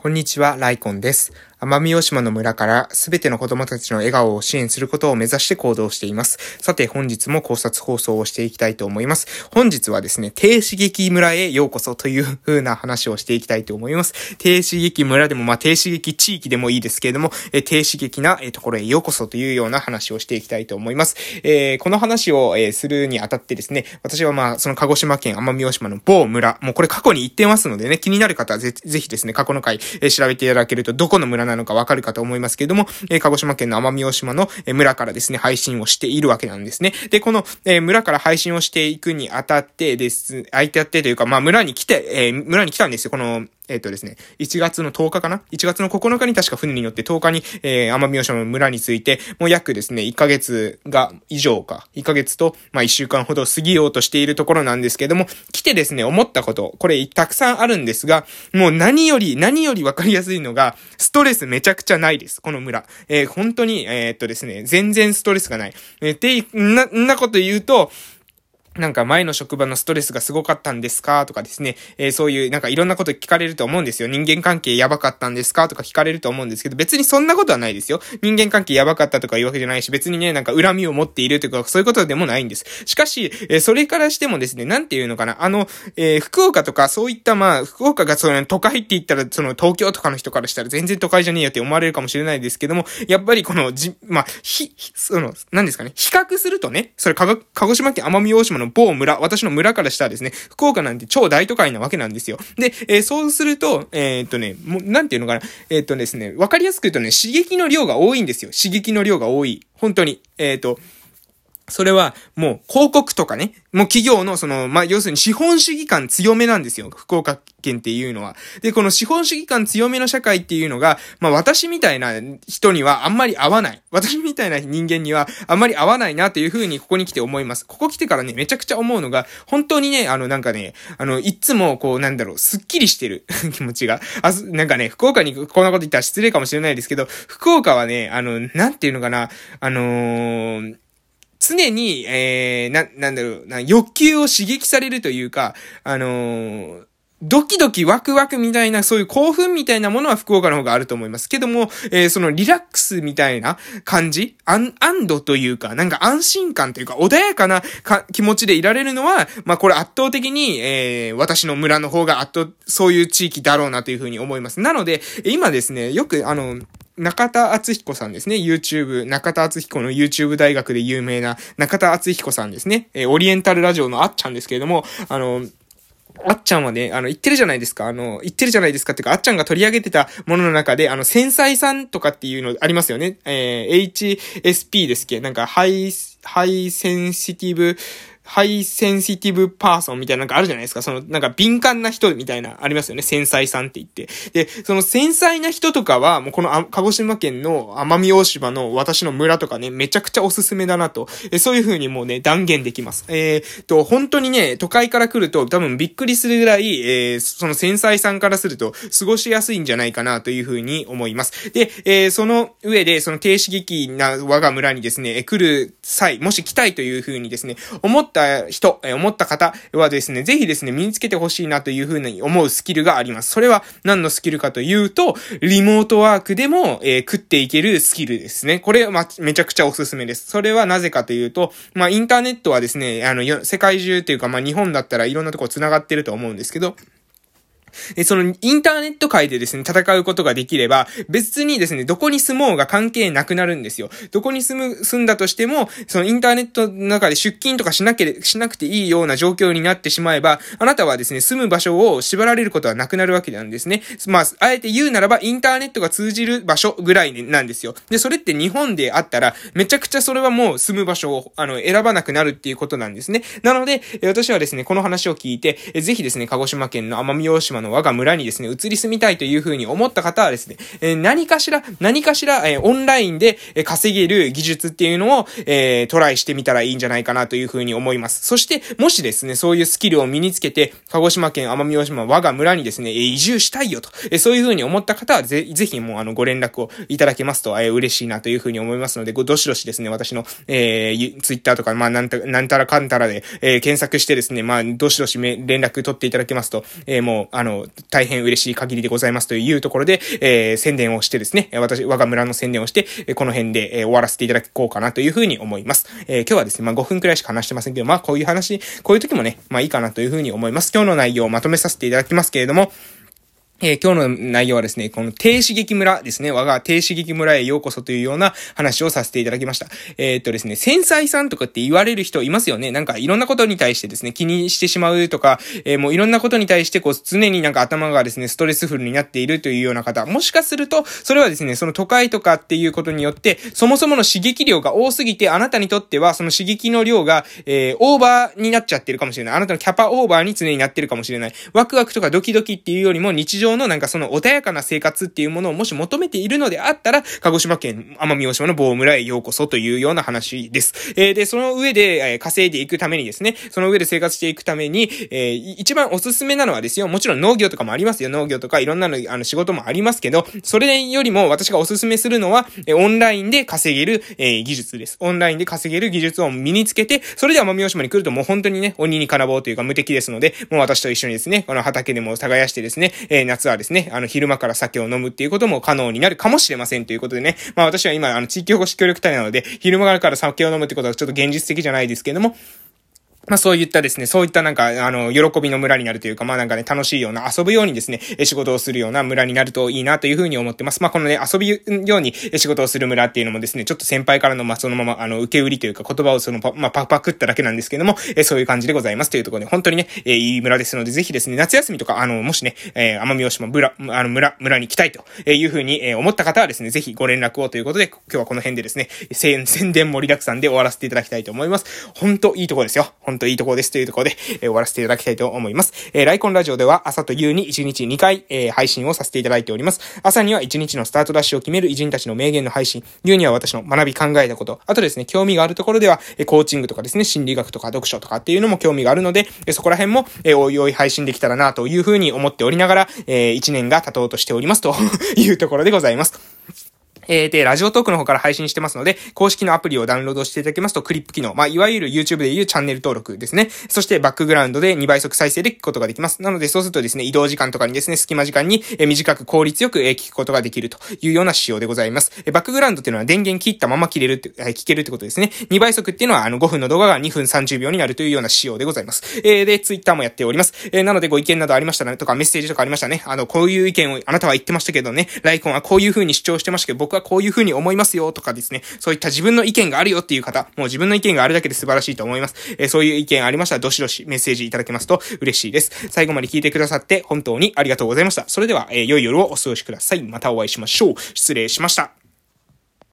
こんにちは、ライコンです。奄美大島の村からすべての子供たちの笑顔を支援することを目指して行動しています。さて、本日も考察放送をしていきたいと思います。本日はですね、低刺激村へようこそという風な話をしていきたいと思います。低刺激村でも、まあ、低刺激地域でもいいですけれども、え低刺激なところへようこそというような話をしていきたいと思います。えー、この話を、えするにあたってですね、私はまあ、その鹿児島県奄美大島の某村、もうこれ過去に行ってますのでね、気になる方はぜぜひですね、過去の回、え調べていただけるとどこの村なのかわかるかと思いますけれども、え鹿児島県の奄美大島の、え村からですね、配信をしているわけなんですね。で、この、え村から配信をしていくにあたってです、相手あってというか、まあ村に来て、え村に来たんですよ。この、えっ、ー、とですね、1月の10日かな ?1 月の9日に確か船に乗って10日に、えー、奄美大島の村について、もう約ですね、1ヶ月が、以上か、1ヶ月と、まあ1週間ほど過ぎようとしているところなんですけども、来てですね、思ったこと、これたくさんあるんですが、もう何より、何よりわかりやすいのが、ストレスめちゃくちゃないです、この村。えー、本当に、えー、っとですね、全然ストレスがない。えー、って、な、んなこと言うと、なんか前の職場のストレスがすごかったんですか？とかですね、えー、そういうなんかいろんなこと聞かれると思うんですよ。人間関係やばかったんですか？とか聞かれると思うんですけど、別にそんなことはないですよ。人間関係やばかったとかいうわけじゃないし、別にね、なんか恨みを持っているとか、そういうことでもないんです。しかし、えー、それからしてもですね、なんていうのかな、あの、えー、福岡とかそういったまあ、福岡がその都会って言ったら、その東京とかの人からしたら全然都会じゃねえよって思われるかもしれないですけども、やっぱりこのじ、まあ、ひ、その、何ですかね、比較するとね、それ鹿児島県奄美大島の某村、私の村からしたらですね、福岡なんて超大都会なわけなんですよ。で、えー、そうすると、えー、っとね、もう、なんていうのかな、えー、っとですね、わかりやすく言うとね、刺激の量が多いんですよ。刺激の量が多い。本当に。えっと、それは、もう、広告とかね、もう企業の、その、まあ、要するに資本主義感強めなんですよ。福岡県っていうのは。で、この資本主義感強めの社会っていうのが、まあ、私みたいな人にはあんまり合わない。私みたいな人間にはあんまり合わないなというふうにここに来て思います。ここ来てからね、めちゃくちゃ思うのが、本当にね、あの、なんかね、あの、いつも、こう、なんだろう、すっきりしてる 気持ちが。あ、なんかね、福岡にこんなこと言ったら失礼かもしれないですけど、福岡はね、あの、なんていうのかな、あのー常に、えー、な、なんだろう、な、欲求を刺激されるというか、あのー、ドキドキワクワクみたいな、そういう興奮みたいなものは福岡の方があると思いますけども、えー、そのリラックスみたいな感じ安、安堵というか、なんか安心感というか、穏やかな気持ちでいられるのは、まあこれ圧倒的に、えー、私の村の方が圧倒、そういう地域だろうなというふうに思います。なので、今ですね、よくあの、中田敦彦さんですね。YouTube、中田敦彦の YouTube 大学で有名な中田敦彦さんですね。えー、オリエンタルラジオのあっちゃんですけれども、あの、あっちゃんはね、あの、言ってるじゃないですか。あの、言ってるじゃないですかっていうか、あっちゃんが取り上げてたものの中で、あの、繊細さんとかっていうのありますよね。えー、HSP ですっけなんか、 high, high sensitive, high sensitive person みたいななんかあるじゃないですか。その、なんか敏感な人みたいな、ありますよね。繊細さんって言って。で、その繊細な人とかは、もうこの、鹿児島県の奄美大島の私の村とかね、めちゃくちゃおすすめだなと。えそういう風にもうね、断言できます。えー、と、本当にね、都会から来ると多分びっくりするぐらい、えー、その繊細さんからすると、過ごしやすいんじゃないかなという風に思います。で、えー、その上で、その低刺激な我が村にですね、来る際、もし来たいという風にですね、思ったた人、え思った方はですね、ぜひですね、身につけてほしいなというふうに思うスキルがあります。それは何のスキルかというと、リモートワークでも、えー、食っていけるスキルですね。これ、ま、めちゃくちゃおすすめです。それはなぜかというと、まあ、インターネットはですね、あの、世界中というか、まあ、日本だったらいろんなとこ繋がってると思うんですけど、そのインターネット界でですね、戦うことができれば、別にですね、どこに住もうが関係なくなるんですよ。どこに住む、住んだとしても、そのインターネットの中で出勤とかしなけれ、しなくていいような状況になってしまえば、あなたはですね、住む場所を縛られることはなくなるわけなんですね。まあ、あえて言うならば、インターネットが通じる場所ぐらいなんですよ。で、それって日本であったら、めちゃくちゃそれはもう住む場所を、あの、選ばなくなるっていうことなんですね。なので、私はですね、この話を聞いて、ぜひですね、鹿児島県の奄美大島島の我が村にですね、移り住みたいというふうに思った方はですね、え何かしら、何かしら、えオンラインで稼げる技術っていうのを、えトライしてみたらいいんじゃないかなというふうに思います。そして、もしですね、そういうスキルを身につけて、鹿児島県奄美大島我が村にですね、移住したいよと、えそういうふうに思った方はぜ、ぜひもうあの、ご連絡をいただけますと、え嬉しいなというふうに思いますので、ごどしどしですね、私の、えー、ツイッターとか、まあ、なんた、なんたらかんたらで、えー、検索してですね、まあ、どしどしめ連絡取っていただけますと、えー、もう、あの、の、大変嬉しい限りでございますというところで、えー、宣伝をしてですね、私、我が村の宣伝をして、この辺で、えー、終わらせていただこうかなというふうに思います。えー、今日はですね、まあ5分くらいしか話してませんけど、まあこういう話、こういう時もね、まあいいかなというふうに思います。今日の内容をまとめさせていただきますけれども、えー、今日の内容はですね、この低刺激村ですね、我が低刺激村へようこそというような話をさせていただきました。えー、っとですね、繊細さんとかって言われる人いますよね。なんかいろんなことに対してですね、気にしてしまうとか、えー、もういろんなことに対してこう常になんか頭がですね、ストレスフルになっているというような方、もしかすると、それはですね、その都会とかっていうことによって、そもそもの刺激量が多すぎて、あなたにとってはその刺激の量が、えー、オーバーになっちゃってるかもしれない。あなたのキャパオーバーに常になってるかもしれない。ワクワクとかドキドキっていうよりも日常のなんかその穏やかな生活っていうものをもし求めているのであったら、鹿児島県奄美大島の棒村へようこそというような話です。えー、で、その上で、えー、稼いでいくためにですね、その上で生活していくために、えー、一番おすすめなのはですよ、もちろん農業とかもありますよ。農業とかいろんなの、あの、仕事もありますけど、それよりも私がおすすめするのは、えオンラインで稼げる、え、技術です。オンラインで稼げる技術を身につけて、それで奄美大島に来るともう本当にね、鬼に金棒というか無敵ですので、もう私と一緒にですね、この畑でも耕してですね、えー、夏はですね、あの、昼間から酒を飲むっていうことも可能になるかもしれませんということでね。まあ私は今、あの、地域保護士協力隊なので、昼間から酒を飲むってことはちょっと現実的じゃないですけども、まあそういったですね、そういったなんか、あの、喜びの村になるというか、まあなんかね、楽しいような、遊ぶようにですね、仕事をするような村になるといいなというふうに思ってます。まあこのね、遊びように仕事をする村っていうのもですね、ちょっと先輩からの、まあそのまま、あの、受け売りというか言葉をその、まあパクパクっただけなんですけども、えそういう感じでございますというところで、本当にね、えいい村ですので、ぜひですね、夏休みとか、あの、もしね、え、奄美大島村、あの、村、村に来たいというふうに、え思った方はですね、ぜひご連絡をということで、今日はこの辺でですね、宣伝盛りだくさんで終わらせていただきたいと思います。本当いいところですよ。本当いいとこですというところで、えー、終わらせていただきたいと思います。えー、ライコンラジオでは朝と夕に1日2回、えー、配信をさせていただいております。朝には1日のスタートダッシュを決める偉人たちの名言の配信。夕には私の学び考えたこと。あとですね、興味があるところでは、えー、コーチングとかですね、心理学とか読書とかっていうのも興味があるので、えー、そこら辺も、えー、おいおい配信できたらなというふうに思っておりながら、えー、1年が経とうとしておりますというところでございます。えー、で、ラジオトークの方から配信してますので、公式のアプリをダウンロードしていただきますと、クリップ機能、まあ、いわゆる YouTube でいうチャンネル登録ですね。そして、バックグラウンドで2倍速再生で聞くことができます。なので、そうするとですね、移動時間とかにですね、隙間時間に、え短く効率よく、え聞くことができるというような仕様でございます。えバックグラウンドっていうのは電源切ったまま切れるって、え聞けるってことですね。2倍速っていうのは、あの、5分の動画が2分30秒になるというような仕様でございます。えー、で、Twitter もやっております。えー、なので、ご意見などありましたら、ね、とか、メッセージとかありましたね。あの、こういう意見をあなたは言ってましたけどね、ライコンはこういう風に主張してましたけど、僕はこういう風に思いますよとかですね、そういった自分の意見があるよっていう方、もう自分の意見があるだけで素晴らしいと思います。えー、そういう意見ありましたら、どしどしメッセージいただけますと嬉しいです。最後まで聞いてくださって本当にありがとうございました。それでは、えー、良い夜をお過ごしください。またお会いしましょう。失礼しました。